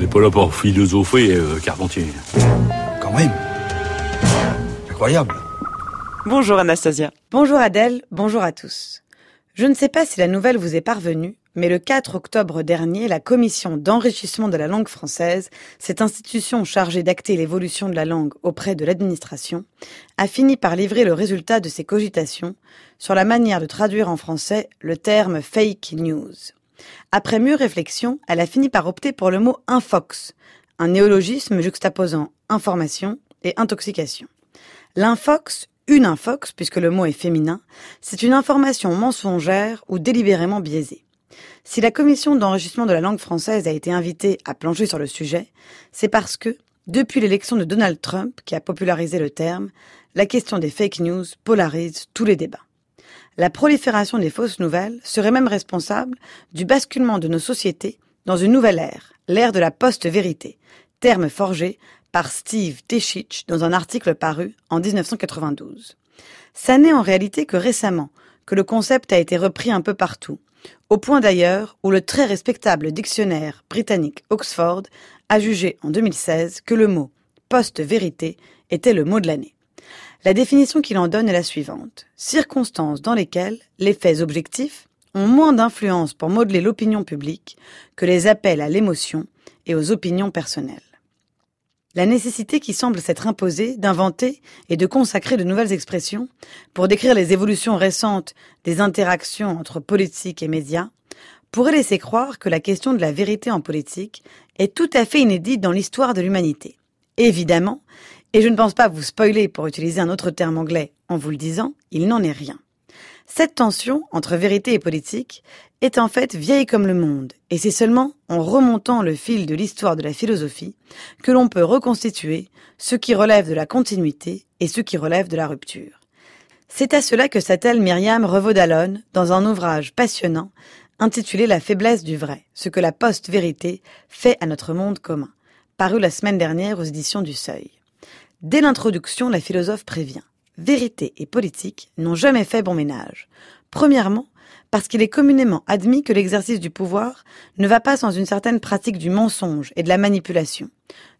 n'est pas là pour philosopher, euh, Carpentier. Quand même. Incroyable. Bonjour Anastasia. Bonjour Adèle, bonjour à tous. Je ne sais pas si la nouvelle vous est parvenue, mais le 4 octobre dernier, la Commission d'enrichissement de la langue française, cette institution chargée d'acter l'évolution de la langue auprès de l'administration, a fini par livrer le résultat de ses cogitations sur la manière de traduire en français le terme fake news. Après mûre réflexion, elle a fini par opter pour le mot infox, un néologisme juxtaposant information et intoxication. L'infox, une infox, puisque le mot est féminin, c'est une information mensongère ou délibérément biaisée. Si la commission d'enrichissement de la langue française a été invitée à plancher sur le sujet, c'est parce que, depuis l'élection de Donald Trump, qui a popularisé le terme, la question des fake news polarise tous les débats. La prolifération des fausses nouvelles serait même responsable du basculement de nos sociétés dans une nouvelle ère, l'ère de la post-vérité, terme forgé par Steve Teschich dans un article paru en 1992. Ça n'est en réalité que récemment que le concept a été repris un peu partout, au point d'ailleurs où le très respectable dictionnaire britannique Oxford a jugé en 2016 que le mot post-vérité était le mot de l'année. La définition qu'il en donne est la suivante. Circonstances dans lesquelles les faits objectifs ont moins d'influence pour modeler l'opinion publique que les appels à l'émotion et aux opinions personnelles. La nécessité qui semble s'être imposée d'inventer et de consacrer de nouvelles expressions pour décrire les évolutions récentes des interactions entre politique et médias pourrait laisser croire que la question de la vérité en politique est tout à fait inédite dans l'histoire de l'humanité. Évidemment, et je ne pense pas vous spoiler pour utiliser un autre terme anglais en vous le disant, il n'en est rien. Cette tension entre vérité et politique est en fait vieille comme le monde, et c'est seulement en remontant le fil de l'histoire de la philosophie que l'on peut reconstituer ce qui relève de la continuité et ce qui relève de la rupture. C'est à cela que s'attelle Myriam Revaudalon dans un ouvrage passionnant intitulé La faiblesse du vrai, ce que la post-vérité fait à notre monde commun, paru la semaine dernière aux éditions du Seuil. Dès l'introduction, la philosophe prévient. Vérité et politique n'ont jamais fait bon ménage. Premièrement, parce qu'il est communément admis que l'exercice du pouvoir ne va pas sans une certaine pratique du mensonge et de la manipulation.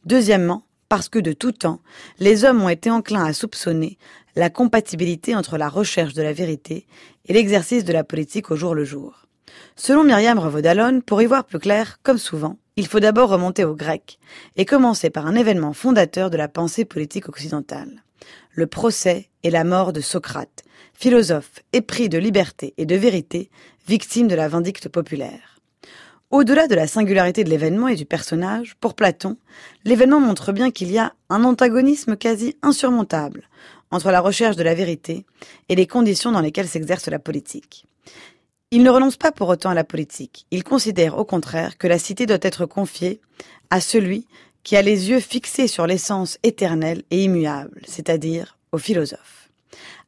Deuxièmement, parce que de tout temps, les hommes ont été enclins à soupçonner la compatibilité entre la recherche de la vérité et l'exercice de la politique au jour le jour. Selon Myriam Revaudalon, pour y voir plus clair, comme souvent, il faut d'abord remonter aux Grecs et commencer par un événement fondateur de la pensée politique occidentale. Le procès et la mort de Socrate, philosophe épris de liberté et de vérité, victime de la vindicte populaire. Au-delà de la singularité de l'événement et du personnage, pour Platon, l'événement montre bien qu'il y a un antagonisme quasi insurmontable entre la recherche de la vérité et les conditions dans lesquelles s'exerce la politique. Il ne renonce pas pour autant à la politique. Il considère au contraire que la cité doit être confiée à celui qui a les yeux fixés sur l'essence éternelle et immuable, c'est-à-dire au philosophe.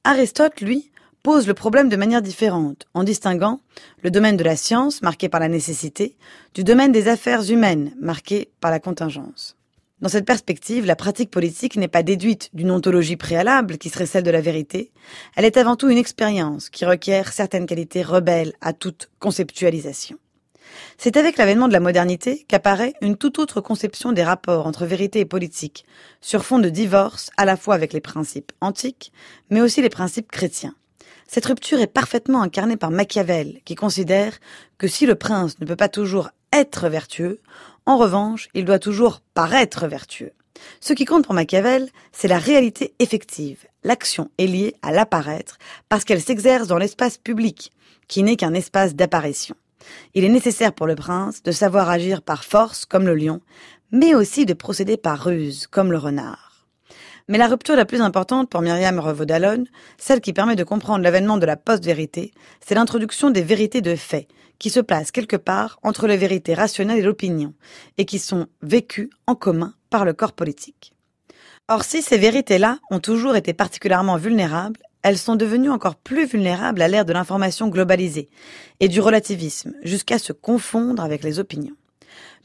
Aristote, lui, pose le problème de manière différente, en distinguant le domaine de la science, marqué par la nécessité, du domaine des affaires humaines, marqué par la contingence. Dans cette perspective, la pratique politique n'est pas déduite d'une ontologie préalable qui serait celle de la vérité, elle est avant tout une expérience qui requiert certaines qualités rebelles à toute conceptualisation. C'est avec l'avènement de la modernité qu'apparaît une toute autre conception des rapports entre vérité et politique, sur fond de divorce à la fois avec les principes antiques, mais aussi les principes chrétiens. Cette rupture est parfaitement incarnée par Machiavel, qui considère que si le prince ne peut pas toujours être vertueux, en revanche, il doit toujours paraître vertueux. Ce qui compte pour Machiavel, c'est la réalité effective. L'action est liée à l'apparaître parce qu'elle s'exerce dans l'espace public, qui n'est qu'un espace d'apparition. Il est nécessaire pour le prince de savoir agir par force comme le lion, mais aussi de procéder par ruse comme le renard. Mais la rupture la plus importante pour Myriam Revaudalon, celle qui permet de comprendre l'avènement de la post-vérité, c'est l'introduction des vérités de fait, qui se placent quelque part entre les vérités rationnelles et l'opinion, et qui sont vécues en commun par le corps politique. Or, si ces vérités-là ont toujours été particulièrement vulnérables, elles sont devenues encore plus vulnérables à l'ère de l'information globalisée et du relativisme, jusqu'à se confondre avec les opinions.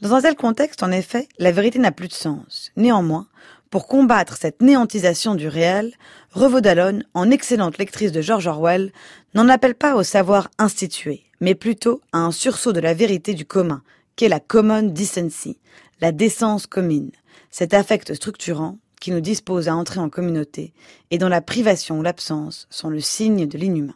Dans un tel contexte, en effet, la vérité n'a plus de sens. Néanmoins, pour combattre cette néantisation du réel, Revaudalon, en excellente lectrice de George Orwell, n'en appelle pas au savoir institué, mais plutôt à un sursaut de la vérité du commun, qu'est la common decency, la décence commune, cet affect structurant qui nous dispose à entrer en communauté et dont la privation ou l'absence sont le signe de l'inhumain.